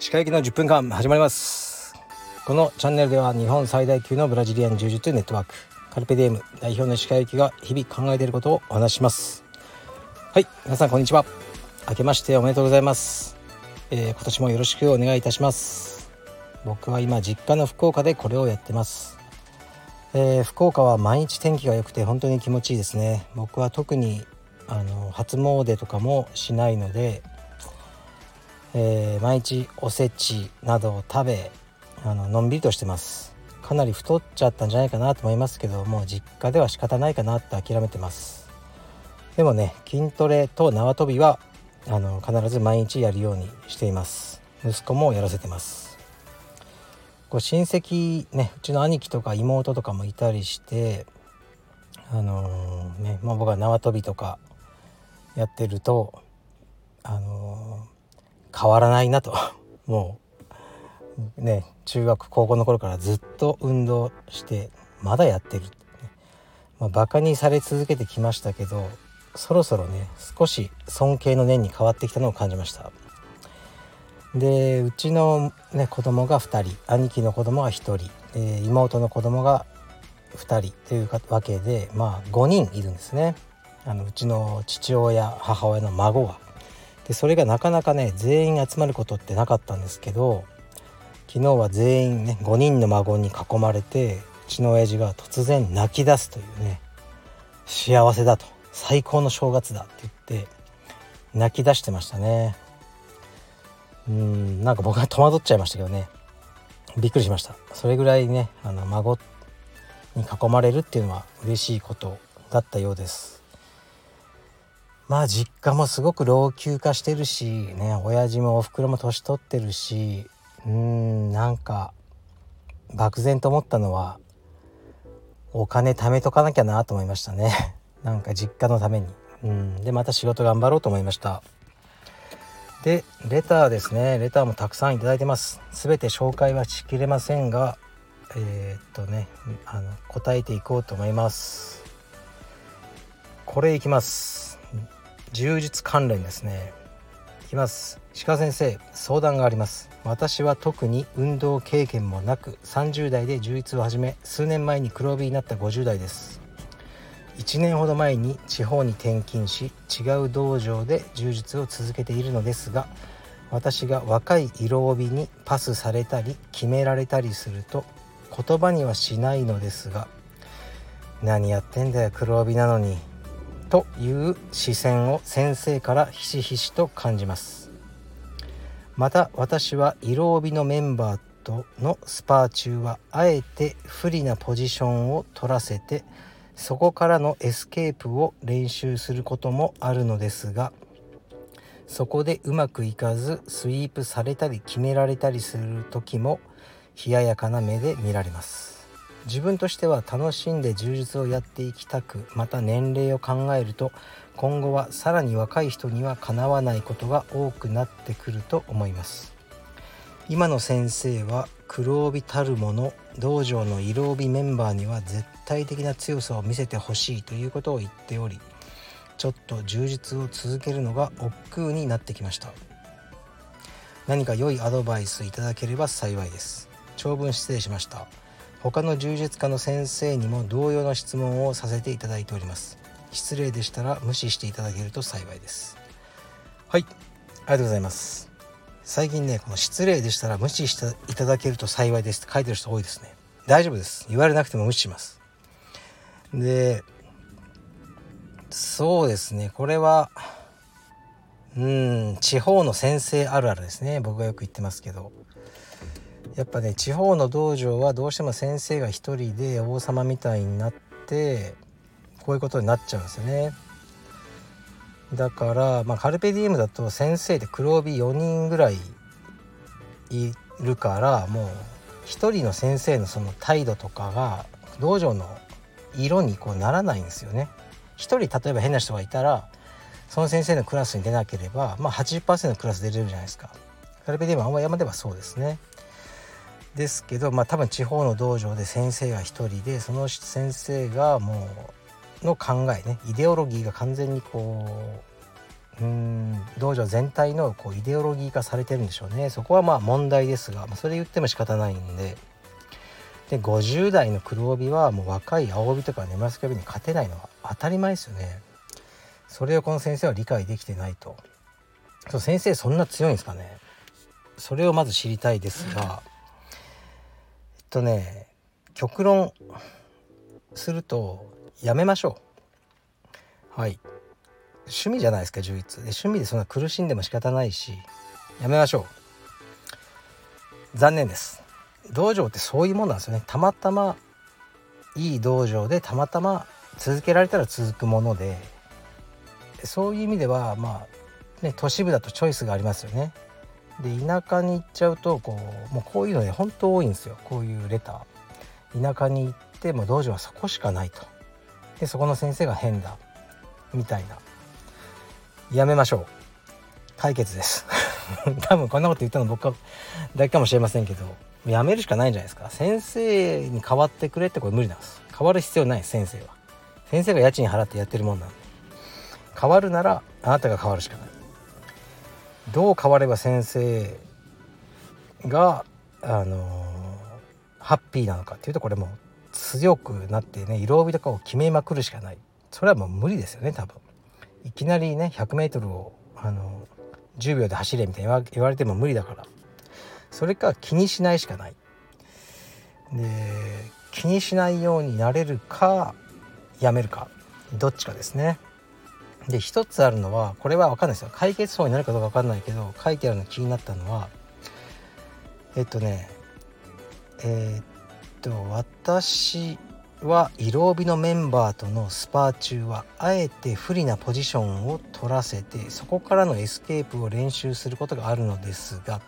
歯科行きの10分間始まります。このチャンネルでは日本最大級のブラジリアン柔術ネットワークカルペディエム代表の歯科行きが日々考えていることをお話しします。はい皆さんこんにちは。明けましておめでとうございます、えー、今年もよろしくお願いいたします。僕は今実家の福岡でこれをやってます。えー、福岡は毎日天気が良くて本当に気持ちいいですね。僕は特にあの初詣とかもしないのでえー、毎日おせちなどを食べあののんびりとしてます。かなり太っちゃったんじゃないかなと思いますけどもう実家では仕方ないかなって諦めてます。でもね筋トレと縄跳びはあの必ず毎日やるようにしています。息子もやらせてます。こう親戚ねうちの兄貴とか妹とかもいたりしてあのー、ね、まあ、僕は縄跳びとかやってるとあのー変わらないなと。もうね中学高校の頃からずっと運動してまだやってる、まあ、バカにされ続けてきましたけどそろそろね少し尊敬の念に変わってきたのを感じました。でうちの、ね、子供が2人兄貴の子供が1人で妹の子供が2人というわけでまあ5人いるんですね。あのうちの父親母親の孫が。でそれがなかなかね全員集まることってなかったんですけど昨日は全員ね5人の孫に囲まれてうちの親父が突然泣き出すというね幸せだと最高の正月だって言って泣き出してましたね。うんなんか僕は戸惑っちゃいましたけどね。びっくりしました。それぐらいねあの孫に囲まれるっていうのは嬉しいことだったようです。まあ実家もすごく老朽化してるしね親父もおふくろも年取ってるしうんなんか漠然と思ったのはお金貯めとかなきゃなと思いましたね。なんか実家のために。うんでまた仕事頑張ろうと思いました。でレターですね。レターもたくさん頂いてます。全て紹介はしきれませんがえー、っとねあの答えていこうと思います。これいきます。柔術関連ですね。いきます。鹿先生相談があります。私は特に運動経験もなく30代で柔術を始め数年前に黒帯になった50代です。1年ほど前に地方に転勤し違う道場で柔術を続けているのですが私が若い色帯にパスされたり決められたりすると言葉にはしないのですが「何やってんだよ黒帯なのにという視線を先生からひしひしと感じます。また私は色帯のメンバーとのスパー中はあえて不利なポジションを取らせてそこからのエスケープを練習することもあるのですがそこでうまくいかずスイープされたり決められたりする時も冷ややかな目で見られます。自分としては楽しんで充実をやっていきたくまた年齢を考えると今後はさらに若い人にはかなわないことが多くなってくると思います。今の先生は黒帯たるもの道場の色帯メンバーには絶対的な強さを見せてほしいということを言っておりちょっと充実を続けるのが億劫になってきました。何か良いアドバイスいただければ幸いです。長文失礼しました。他の柔術家の先生にも同様の質問をさせていただいております。失礼でしたら無視していただけると幸いです。はいありがとうございます。最近ねこの失礼でしたら無視していただけると幸いですって書いてる人多いですね。大丈夫です。言われなくても無視します。でそうですね。これはうん地方の先生あるあるですね。僕がよく言ってますけど。やっぱね地方の道場はどうしても先生が一人で王様みたいになってこういうことになっちゃうんですよね。だから、まあ、カルペディウムだと先生で黒帯4人ぐらいいるからもう1人の先生のその態度とかが道場の色にこうならないんですよね。1人例えば変な人がいたらその先生のクラスに出なければ、まあ80%のクラス出れるじゃないですか。カルペディウムあんま山ではそうですね。ですけどまあ多分地方の道場で先生が1人でその先生がもうの考えねイデオロギーが完全にこううん道場全体のこうイデオロギー化されてるんでしょうね。そこはまあ問題ですが、まあ、それ言っても仕方ないんで。で50代の黒帯はもう若い青帯とかネマスク帯に勝てないのは当たり前ですよね。それをこの先生は理解できてないと。そう先生そんな強いんですかね。それをまず知りたいですがえっとね極論するとやめましょう。はい。趣味じゃないですか充実で趣味でそんな苦しんでも仕方ないしやめましょう。残念です。道場ってそういうもんなんですよね。たまたまいい道場でたまたま続けられたら続くものでそういう意味ではまあね都市部だとチョイスがありますよね。で田舎に行っちゃうとこうもうこういうのね本当多いんですよ。こういうレター。田舎に行っても道場はそこしかないと。でそこの先生が変だ。みたいな。やめましょう。解決です。多分こんなこと言ったの僕だけかもしれませんけどやめるしかないんじゃないですか。先生に代わってくれってこれ無理なんです。変わる必要ない先生は。先生が家賃払ってやってるもんなんで。変わるならあなたが変わるしかない。どう変われば先生があのー、ハッピーなのかっていうとこれも強くなってね色帯とかを決めまくるしかない。それはもう無理ですよね多分。いきなりね 100m をあの10秒で走れみたいに言われても無理だから。それか気にしないしかない。で気にしないようになれるかやめるか。どっちかですね。で一つあるのはこれは分かんないですよ。解決法になるかどうか分かんないけど書いてあるの気になったのはえっとねえー、っと私は色帯のメンバーとのスパー中はあえて不利なポジションを取らせてそこからのエスケープを練習することがあるのですが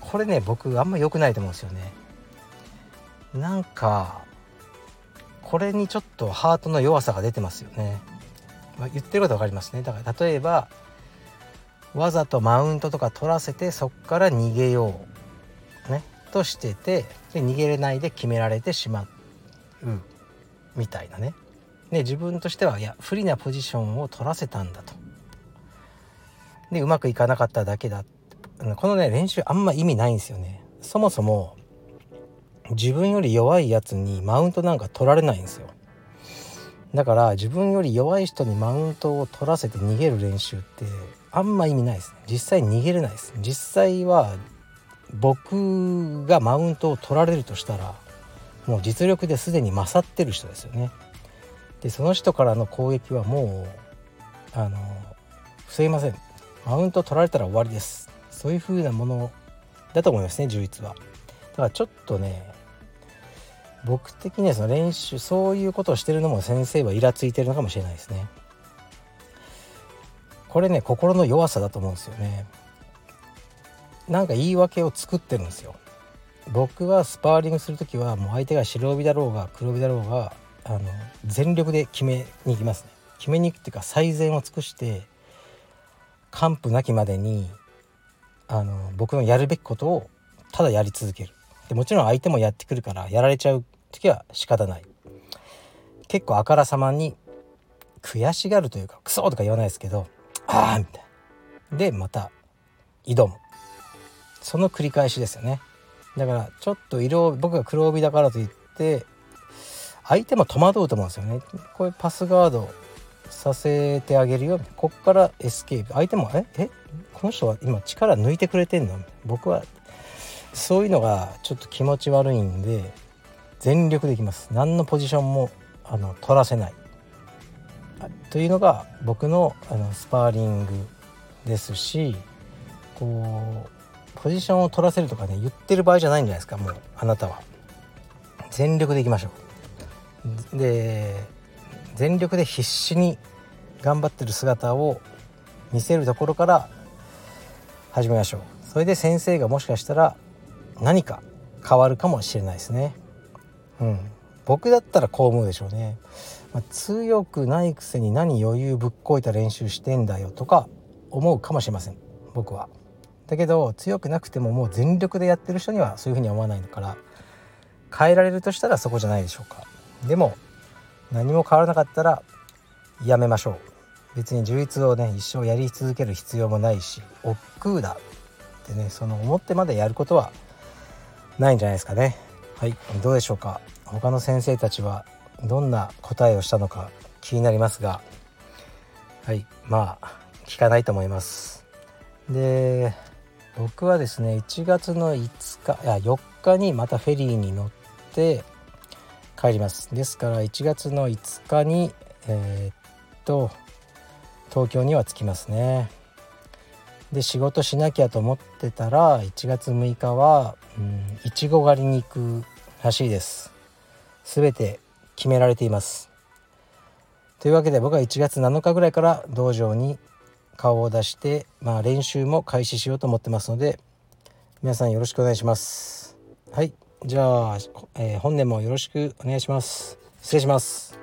これね僕あんま良くないと思うんですよね。なんかこれにちょっとハートの弱さが出てますよね、まあ、言ってること分かりますね。だから例えばわざとマウントとか取らせてそっから逃げよう。としててで逃げれないで決められてしまう。みたいなね。で自分としてはいや不利なポジションを取らせたんだと。でうまくいかなかっただけだ。このね練習あんま意味ないんですよね。そもそも自分より弱いやつにマウントなんか取られないんですよ。だから自分より弱い人にマウントを取らせて逃げる練習ってあんま意味ないです実際逃げれないです。実際は僕がマウントを取られるとしたらもう実力ですでに勝ってる人ですよね。でその人からの攻撃はもうあの防げません。マウント取られたら終わりです。そういう風なものだと思いますね充実は。だからちょっとね僕的にはその練習そういうことをしてるのも先生はイラついてるのかもしれないですね。これね心の弱さだと思うんですよね。なんか言い訳を作ってるんですよ。僕はスパーリングする時はもう相手が白帯だろうが黒帯だろうがあの全力で決めに行きますね。決めに行くっていうか最善を尽くして完膚なきまでにあの僕のやるべきことをただやり続ける。でもちろん相手もやってくるからやられちゃう時は仕方ない。結構あからさまに悔しがるというかクソとか言わないですけどああみたいな。でまた挑む。その繰り返しですよね。だからちょっと色僕が黒帯だからといって相手も戸惑うと思うんですよね。こういうパスガードさせてあげるよ。こっからエスケープ。相手もええこの人は今力抜いてくれてんの？僕はそういうのがちょっと気持ち悪いんで全力でいきます。何のポジションもあの取らせない。というのが僕のあのスパーリングですしこうポジションを取らせるとかね言ってる場合じゃないんじゃないですかもうあなたは。全力でいきましょう。で全力で必死に頑張ってる姿を見せるところから始めましょう。それで先生がもしかしたら何か変わるかもしれないですね。うん。僕だったらこう思うでしょうね、まあ、強くないくせに何余裕ぶっこいた練習してんだよとか思うかもしれません。僕は。だけど強くなくてももう全力でやってる人にはそういうふうに思わないから変えられるとしたらそこじゃないでしょうか。でも何も変わらなかったらやめましょう。別に充実をね一生やり続ける必要もないし億劫だ。ってねその思ってまでやることはないんじゃないですかね。はいどうでしょうか。他の先生たちはどんな答えをしたのか気になりますが。はいまあ聞かないと思います。で僕はですね1月の5日いや4日にまたフェリーに乗って帰ります。ですから1月の5日にえー、っと東京には着きますね。で仕事しなきゃと思ってたら1月6日は、うん、いちご狩りに行くらしいです。全て決められています。というわけで僕は1月7日ぐらいから道場に顔を出して、まあ、練習も開始しようと思ってますので皆さんよろしくお願いします。はいじゃあ、えー、本年もよろしくお願いします。失礼します。